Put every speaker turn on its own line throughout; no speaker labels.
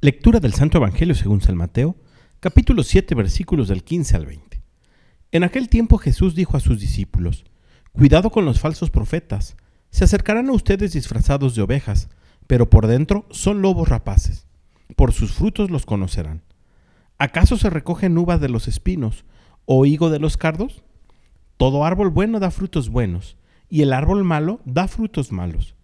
Lectura del Santo Evangelio según San Mateo, capítulo 7, versículos del 15 al 20. En aquel tiempo Jesús dijo a sus discípulos, Cuidado con los falsos profetas, se acercarán a ustedes disfrazados de ovejas, pero por dentro son lobos rapaces. Por sus frutos los conocerán. ¿Acaso se recogen uvas de los espinos o higo de los cardos? Todo árbol bueno da frutos buenos, y el árbol malo da frutos malos.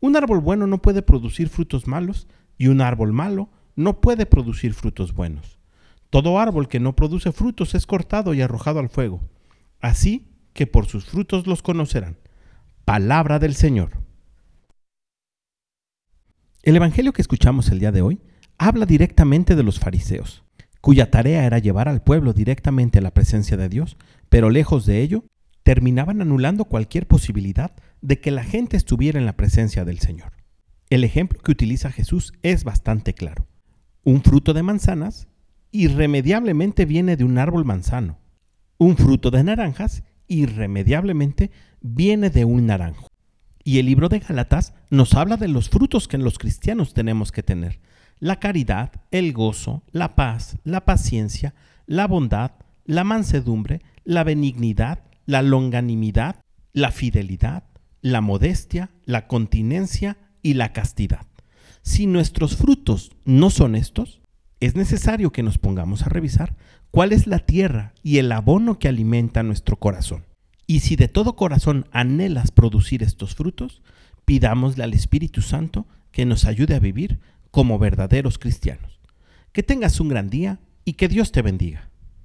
Un árbol bueno no puede producir frutos malos, y un árbol malo no puede producir frutos buenos. Todo árbol que no produce frutos es cortado y arrojado al fuego. Así que por sus frutos los conocerán. Palabra del Señor. El Evangelio que escuchamos el día de hoy habla directamente de los fariseos, cuya tarea era llevar al pueblo directamente a la presencia de Dios, pero lejos de ello, terminaban anulando cualquier posibilidad de que la gente estuviera en la presencia del Señor. El ejemplo que utiliza Jesús es bastante claro. Un fruto de manzanas irremediablemente viene de un árbol manzano. Un fruto de naranjas irremediablemente viene de un naranjo. Y el libro de Gálatas nos habla de los frutos que los cristianos tenemos que tener. La caridad, el gozo, la paz, la paciencia, la bondad, la mansedumbre, la benignidad, la longanimidad, la fidelidad, la modestia, la continencia y la castidad. Si nuestros frutos no son estos, es necesario que nos pongamos a revisar cuál es la tierra y el abono que alimenta nuestro corazón. Y si de todo corazón anhelas producir estos frutos, pidámosle al Espíritu Santo que nos ayude a vivir como verdaderos cristianos. Que tengas un gran día y que Dios te bendiga.